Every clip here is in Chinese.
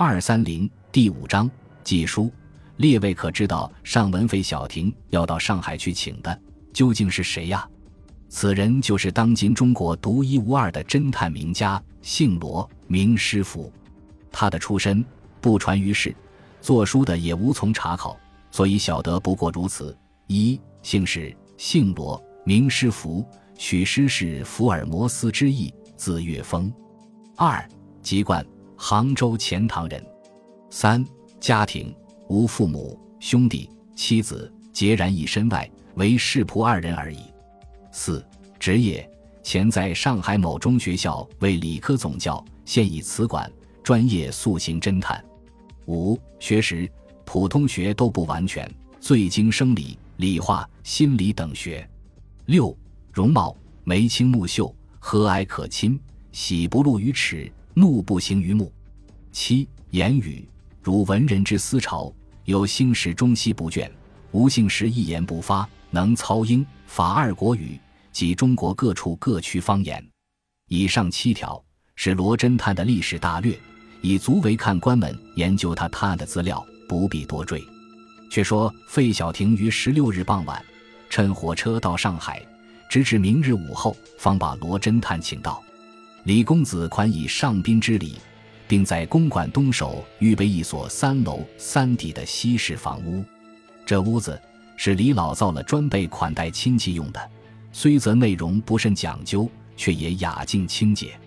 二三零第五章记书。列位可知道，上文费小婷要到上海去请的究竟是谁呀？此人就是当今中国独一无二的侦探名家，姓罗，名师傅。他的出身不传于世，做书的也无从查考，所以晓得不过如此。一姓氏，姓罗，名师傅，取师是福尔摩斯之意，字岳峰。二籍贯，杭州钱塘人。三家庭，无父母、兄弟、妻子，孑然一身外，为世仆二人而已。四职业，前在上海某中学校为理科总教，现已辞管，专业塑形侦探。五学识，普通学都不完全，最精生理、理化、心理等学。六容貌，眉清目秀，和蔼可亲，喜不露于齿，怒不形于目。七言语，如文人之思潮，有兴史中西不倦，无兴时一言不发，能操英法二国语。及中国各处各区方言，以上七条是罗侦探的历史大略，以足为看官们研究他探案的资料，不必多赘。却说费小婷于十六日傍晚乘火车到上海，直至明日午后方把罗侦探请到。李公子款以上宾之礼，并在公馆东首预备一所三楼三底的西式房屋。这屋子是李老造了，专备款待亲戚用的。虽则内容不甚讲究，却也雅静清洁。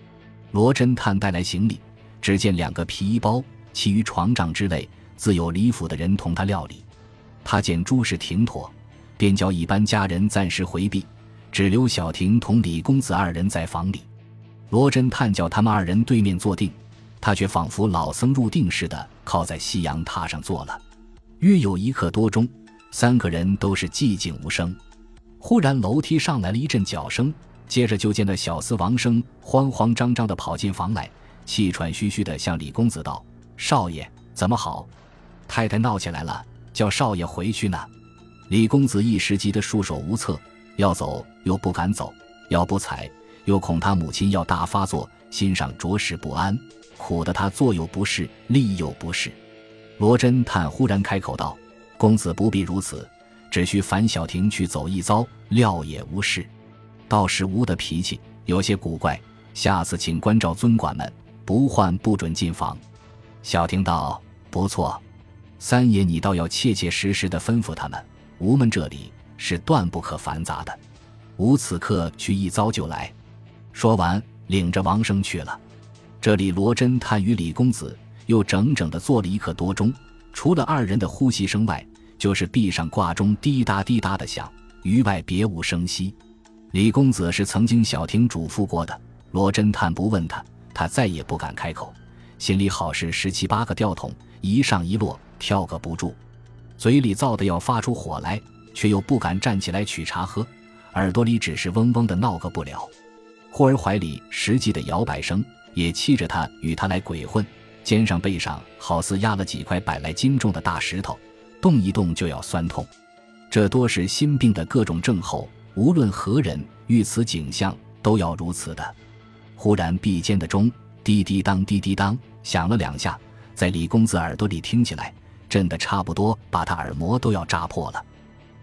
罗侦探带来行李，只见两个皮衣包，其余床帐之类，自有李府的人同他料理。他见诸事停妥，便叫一般家人暂时回避，只留小婷同李公子二人在房里。罗侦探叫他们二人对面坐定，他却仿佛老僧入定似的，靠在夕阳榻上坐了。约有一刻多钟，三个人都是寂静无声。忽然，楼梯上来了一阵脚声，接着就见那小厮王生慌慌张张地跑进房来，气喘吁吁地向李公子道：“少爷怎么好？太太闹起来了，叫少爷回去呢。”李公子一时急得束手无策，要走又不敢走，要不睬又恐他母亲要大发作，心上着实不安，苦得他坐又不是，立又不是。罗侦探忽然开口道：“公子不必如此。”只需樊小婷去走一遭，料也无事。倒是吴的脾气有些古怪，下次请关照尊管们，不换不准进房。小婷道：“不错，三爷你倒要切切实实的吩咐他们，吴们这里是断不可繁杂的。”吴此刻去一遭就来。说完，领着王生去了。这里罗侦探与李公子又整整的坐了一刻多钟，除了二人的呼吸声外。就是壁上挂钟滴答滴答的响，余外别无声息。李公子是曾经小婷嘱咐过的，罗侦探不问他，他再也不敢开口，心里好是十七八个吊桶，一上一落，跳个不住，嘴里燥得要发出火来，却又不敢站起来取茶喝，耳朵里只是嗡嗡的闹个不了。忽而怀里实际的摇摆声也气着他与他来鬼混，肩上背上好似压了几块百来斤重的大石头。动一动就要酸痛，这多是心病的各种症候。无论何人遇此景象，都要如此的。忽然壁间的钟滴滴当滴滴当响了两下，在李公子耳朵里听起来，震得差不多把他耳膜都要扎破了。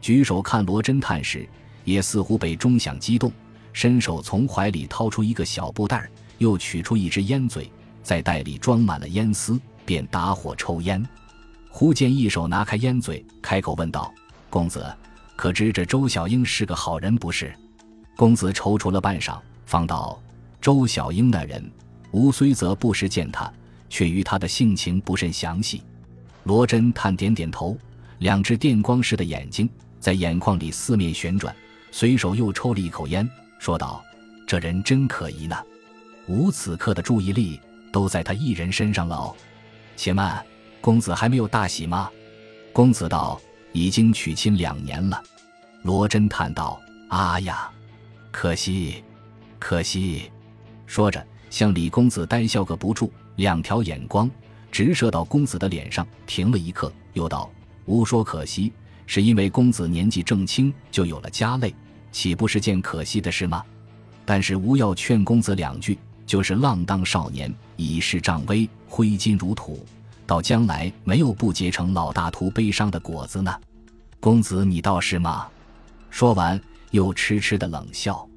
举手看罗侦探时，也似乎被钟响激动，伸手从怀里掏出一个小布袋，又取出一支烟嘴，在袋里装满了烟丝，便打火抽烟。忽见一手拿开烟嘴，开口问道：“公子，可知这周小英是个好人不是？”公子踌躇了半晌，方道：“周小英那人，吾虽则不时见他，却于他的性情不甚详细。”罗真探点点头，两只电光似的眼睛在眼眶里四面旋转，随手又抽了一口烟，说道：“这人真可疑呢。吾此刻的注意力都在他一人身上了。且慢。”公子还没有大喜吗？公子道：“已经娶亲两年了。”罗侦探道：“啊呀，可惜，可惜。”说着，向李公子呆笑个不住，两条眼光直射到公子的脸上，停了一刻，又道：“吾说可惜，是因为公子年纪正轻就有了家累，岂不是件可惜的事吗？但是吾要劝公子两句，就是浪荡少年，以势仗威，挥金如土。”到将来没有不结成老大徒悲伤的果子呢？公子，你倒是吗？说完，又痴痴的冷笑。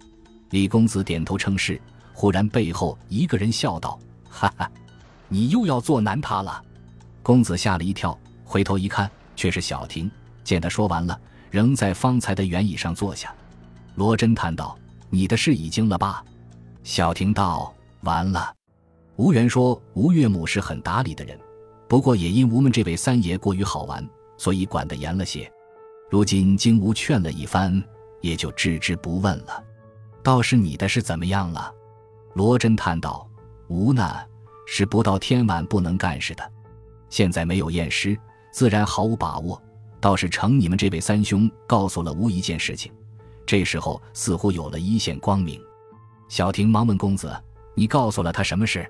李公子点头称是。忽然，背后一个人笑道：“哈哈，你又要做难他了。”公子吓了一跳，回头一看，却是小婷。见他说完了，仍在方才的圆椅上坐下。罗真叹道：“你的事已经了吧？”小婷道：“完了。”吴元说：“吴岳母是很打理的人，不过也因吴们这位三爷过于好玩，所以管得严了些。如今经吴劝了一番，也就置之不问了。倒是你的事怎么样了？”罗真叹道：“吴呢，是不到天晚不能干事的。现在没有验尸，自然毫无把握。倒是成你们这位三兄告诉了吴一件事情，这时候似乎有了一线光明。”小婷忙问公子：“你告诉了他什么事？”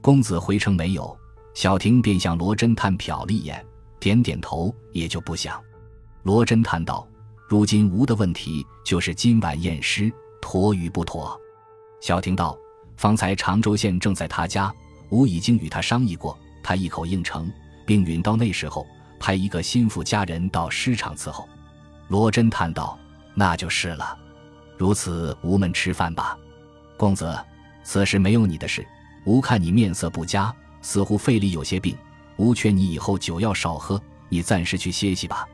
公子回称没有。小婷便向罗侦探瞟了一眼，点点头，也就不想。罗侦探道：“如今吴的问题就是今晚验尸妥与不妥？”小婷道。方才常州县正在他家，吾已经与他商议过，他一口应承，并允到那时候派一个心腹家人到尸场伺候。罗真叹道：“那就是了。如此，吾们吃饭吧。公子，此事没有你的事。吾看你面色不佳，似乎肺里有些病，吾劝你以后酒要少喝，你暂时去歇息吧。”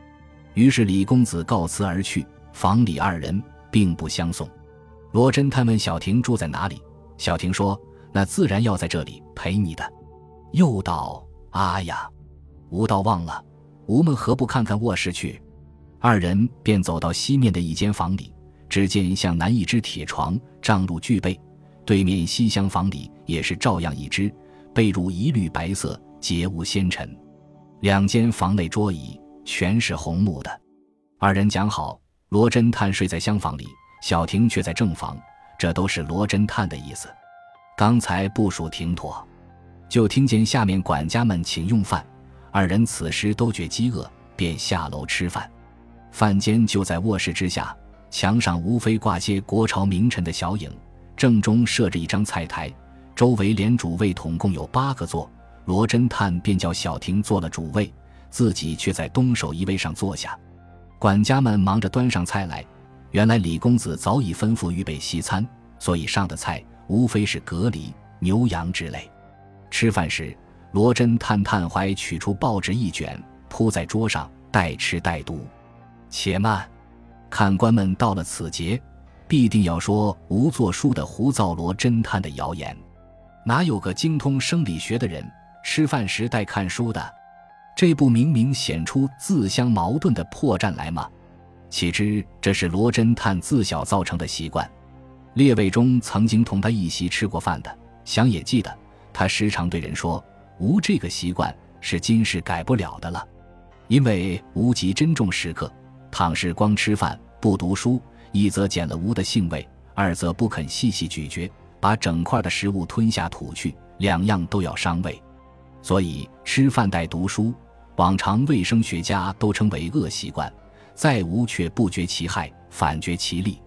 于是李公子告辞而去，房里二人并不相送。罗真探问小婷住在哪里。小婷说：“那自然要在这里陪你的。”又道：“啊呀，吾道忘了，吾们何不看看卧室去？”二人便走到西面的一间房里，只见向南一只铁床，帐褥俱备；对面西厢房里也是照样一只，被褥一律白色，皆无纤尘。两间房内桌椅全是红木的。二人讲好，罗侦探睡在厢房里，小婷却在正房。这都是罗侦探的意思。刚才部署停妥，就听见下面管家们请用饭。二人此时都觉饥饿，便下楼吃饭。饭间就在卧室之下，墙上无非挂些国朝名臣的小影。正中设着一张菜台，周围连主位统共有八个座。罗侦探便叫小婷坐了主位，自己却在东首一位上坐下。管家们忙着端上菜来。原来李公子早已吩咐预备西餐，所以上的菜无非是蛤蜊、牛羊之类。吃饭时，罗真探探怀取出报纸一卷，铺在桌上，待吃待读。且慢，看官们到了此节，必定要说无作书的胡造罗侦探的谣言。哪有个精通生理学的人吃饭时带看书的？这不明明显出自相矛盾的破绽来吗？岂知这是罗侦探自小造成的习惯。列位中曾经同他一席吃过饭的，想也记得，他时常对人说：“无这个习惯是今世改不了的了。”因为无极珍重时刻，倘是光吃饭不读书，一则减了吾的性味，二则不肯细细咀嚼，把整块的食物吞下吐去，两样都要伤胃。所以吃饭带读书，往常卫生学家都称为恶习惯。再无却不觉其害，反觉其利。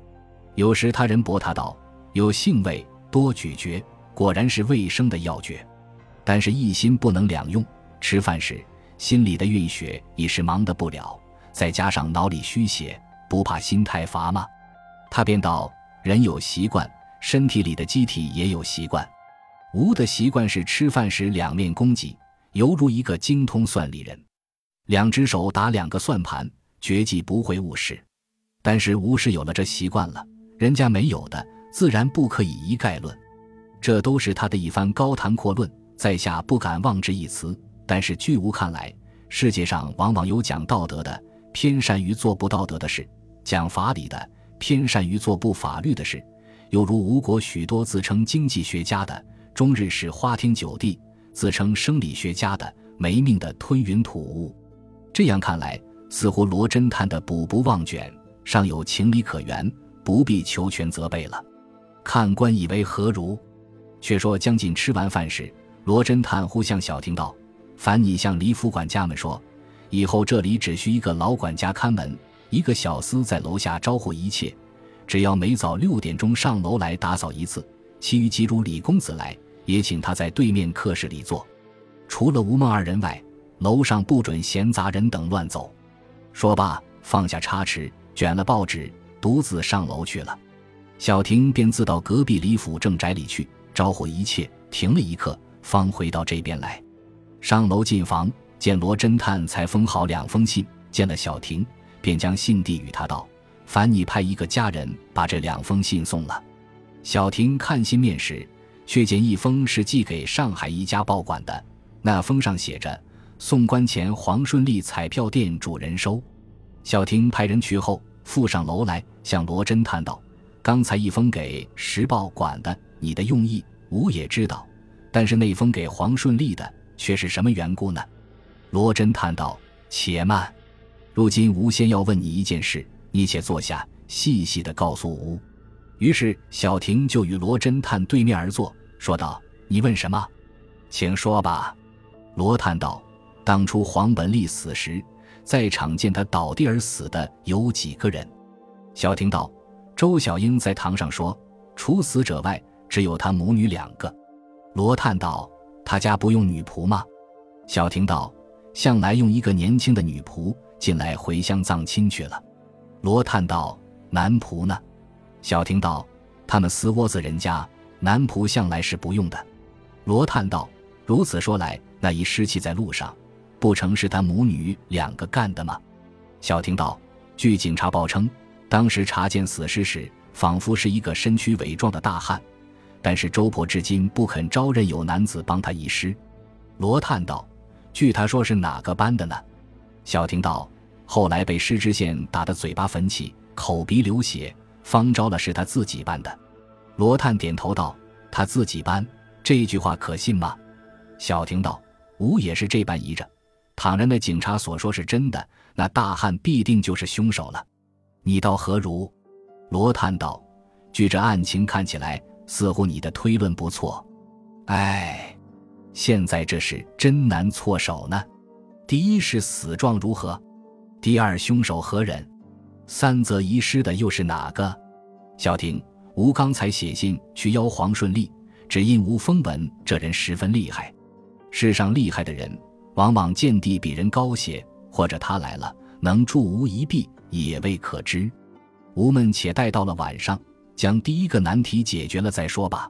有时他人驳他道：“有性味多咀嚼，果然是卫生的要诀。但是，一心不能两用。吃饭时心里的运血已是忙得不了，再加上脑里虚血，不怕心太乏吗？”他便道：“人有习惯，身体里的机体也有习惯。吾的习惯是吃饭时两面攻击，犹如一个精通算理人，两只手打两个算盘。”绝技不会误事，但是吴是有了这习惯了，人家没有的，自然不可以一概论。这都是他的一番高谈阔论，在下不敢妄之一词。但是据吴看来，世界上往往有讲道德的，偏善于做不道德的事；讲法理的，偏善于做不法律的事。又如吴国许多自称经济学家的，终日是花天酒地；自称生理学家的，没命的吞云吐雾。这样看来。似乎罗侦探的补不忘卷尚有情理可原，不必求全责备了。看官以为何如？却说将近吃完饭时，罗侦探忽向小婷道：“烦你向李府管家们说，以后这里只需一个老管家看门，一个小厮在楼下招呼一切。只要每早六点钟上楼来打扫一次，其余即如李公子来，也请他在对面客室里坐。”除了吴孟二人外，楼上不准闲杂人等乱走。说罢，放下叉匙，卷了报纸，独自上楼去了。小婷便自到隔壁李府正宅里去招呼一切，停了一刻，方回到这边来。上楼进房，见罗侦探才封好两封信，见了小婷，便将信递与他道：“烦你派一个家人把这两封信送了。”小婷看信面时，却见一封是寄给上海一家报馆的，那封上写着“送官前黄顺利彩票店主人收”。小婷派人去后，附上楼来，向罗侦探道：“刚才一封给《时报》馆的，你的用意，吾也知道。但是那封给黄顺利的，却是什么缘故呢？”罗侦探道：“且慢，如今吾先要问你一件事，你且坐下，细细的告诉吾。”于是小婷就与罗侦探对面而坐，说道：“你问什么？请说吧。”罗探道：“当初黄本立死时，在场见他倒地而死的有几个人？”小婷道：“周小英在堂上说，除死者外，只有他母女两个。”罗探道：“他家不用女仆吗？”小婷道：“向来用一个年轻的女仆，近来回乡葬亲去了。”罗叹道：“男仆呢？”小婷道：“他们死窝子人家，男仆向来是不用的。”罗叹道：“如此说来，那一尸气在路上，不成是他母女两个干的吗？”小婷道：“据警察报称，当时查见死尸时，仿佛是一个身躯伟壮的大汉，但是周婆至今不肯招认有男子帮他移尸。”罗叹道：“据他说是哪个班的呢？”小婷道：“后来被施知县打得嘴巴粉起，口鼻流血。”方招了是他自己班的，罗探点头道：“他自己班这句话可信吗？”小婷道：“吾也是这般疑着。倘然那警察所说是真的，那大汉必定就是凶手了。你道何如？”罗探道：“据这案情看起来，似乎你的推论不错。唉，现在这事真难错手呢。第一是死状如何？第二凶手何人？”三则遗失的又是哪个？小婷，吴刚才写信去邀黄顺利，只因吴风闻这人十分厉害。世上厉害的人，往往见地比人高些，或者他来了能助吴一臂，也未可知。吾们且待到了晚上，将第一个难题解决了再说吧。